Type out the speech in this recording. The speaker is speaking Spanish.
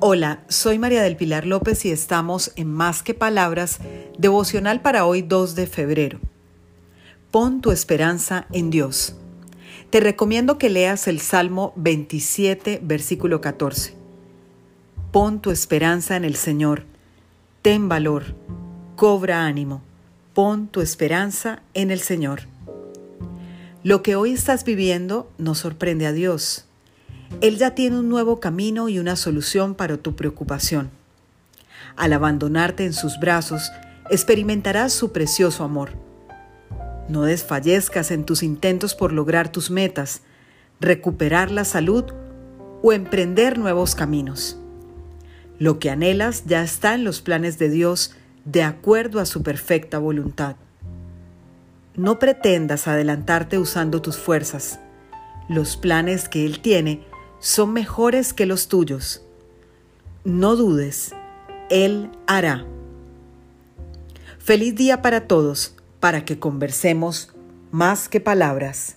Hola, soy María del Pilar López y estamos en Más que Palabras, devocional para hoy 2 de febrero. Pon tu esperanza en Dios. Te recomiendo que leas el Salmo 27, versículo 14. Pon tu esperanza en el Señor. Ten valor. Cobra ánimo. Pon tu esperanza en el Señor. Lo que hoy estás viviendo no sorprende a Dios. Él ya tiene un nuevo camino y una solución para tu preocupación. Al abandonarte en sus brazos, experimentarás su precioso amor. No desfallezcas en tus intentos por lograr tus metas, recuperar la salud o emprender nuevos caminos. Lo que anhelas ya está en los planes de Dios de acuerdo a su perfecta voluntad. No pretendas adelantarte usando tus fuerzas. Los planes que Él tiene son mejores que los tuyos. No dudes, Él hará. Feliz día para todos, para que conversemos más que palabras.